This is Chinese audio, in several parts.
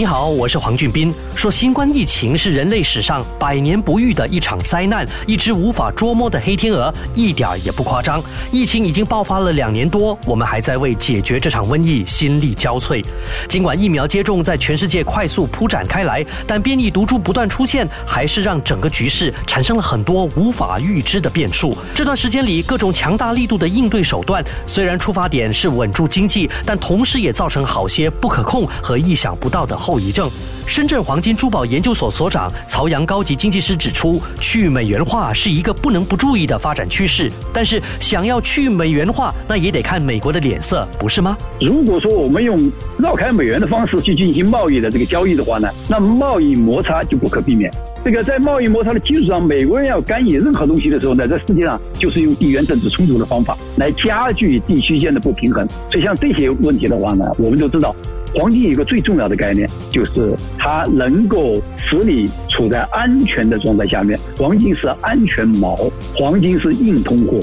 你好，我是黄俊斌。说新冠疫情是人类史上百年不遇的一场灾难，一只无法捉摸的黑天鹅，一点也不夸张。疫情已经爆发了两年多，我们还在为解决这场瘟疫心力交瘁。尽管疫苗接种在全世界快速铺展开来，但变异毒株不断出现，还是让整个局势产生了很多无法预知的变数。这段时间里，各种强大力度的应对手段，虽然出发点是稳住经济，但同时也造成好些不可控和意想不到的后后遗症。深圳黄金珠宝研究所所长曹阳高级经济师指出，去美元化是一个不能不注意的发展趋势。但是，想要去美元化，那也得看美国的脸色，不是吗？如果说我们用绕开美元的方式去进行贸易的这个交易的话呢，那贸易摩擦就不可避免。这个在贸易摩擦的基础上，美国人要干预任何东西的时候呢，在世界上就是用地缘政治冲突的方法来加剧地区间的不平衡。所以，像这些问题的话呢，我们都知道。黄金有一个最重要的概念，就是它能够使你处在安全的状态下面。黄金是安全锚，黄金是硬通货。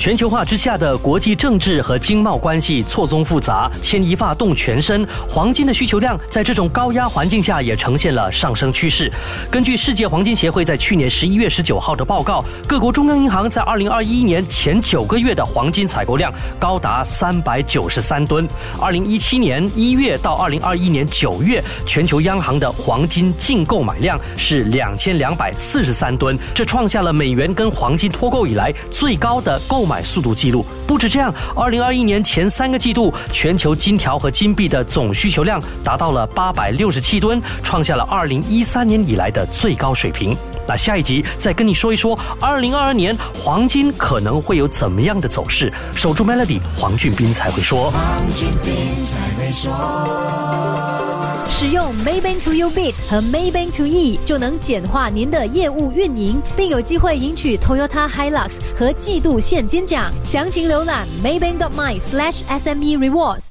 全球化之下的国际政治和经贸关系错综复杂，牵一发动全身。黄金的需求量在这种高压环境下也呈现了上升趋势。根据世界黄金协会在去年十一月十九号的报告，各国中央银行在二零二一年前九个月的黄金采购量高达三百九十三吨。二零一七年一月到二零二一年九月，全球央行的黄金净购买量是两千两百四十三吨，这创下了美元跟黄金脱钩以来最高的购。买速度记录不止这样，二零二一年前三个季度，全球金条和金币的总需求量达到了八百六十七吨，创下了二零一三年以来的最高水平。那下一集再跟你说一说，二零二二年黄金可能会有怎么样的走势？守住 Melody，黄俊斌才会说。使用 Maybank to You Bit 和 Maybank to E 就能简化您的业务运营，并有机会赢取 Toyota Hilux 和季度现金奖。详情浏览 Maybank dot my slash SME Rewards。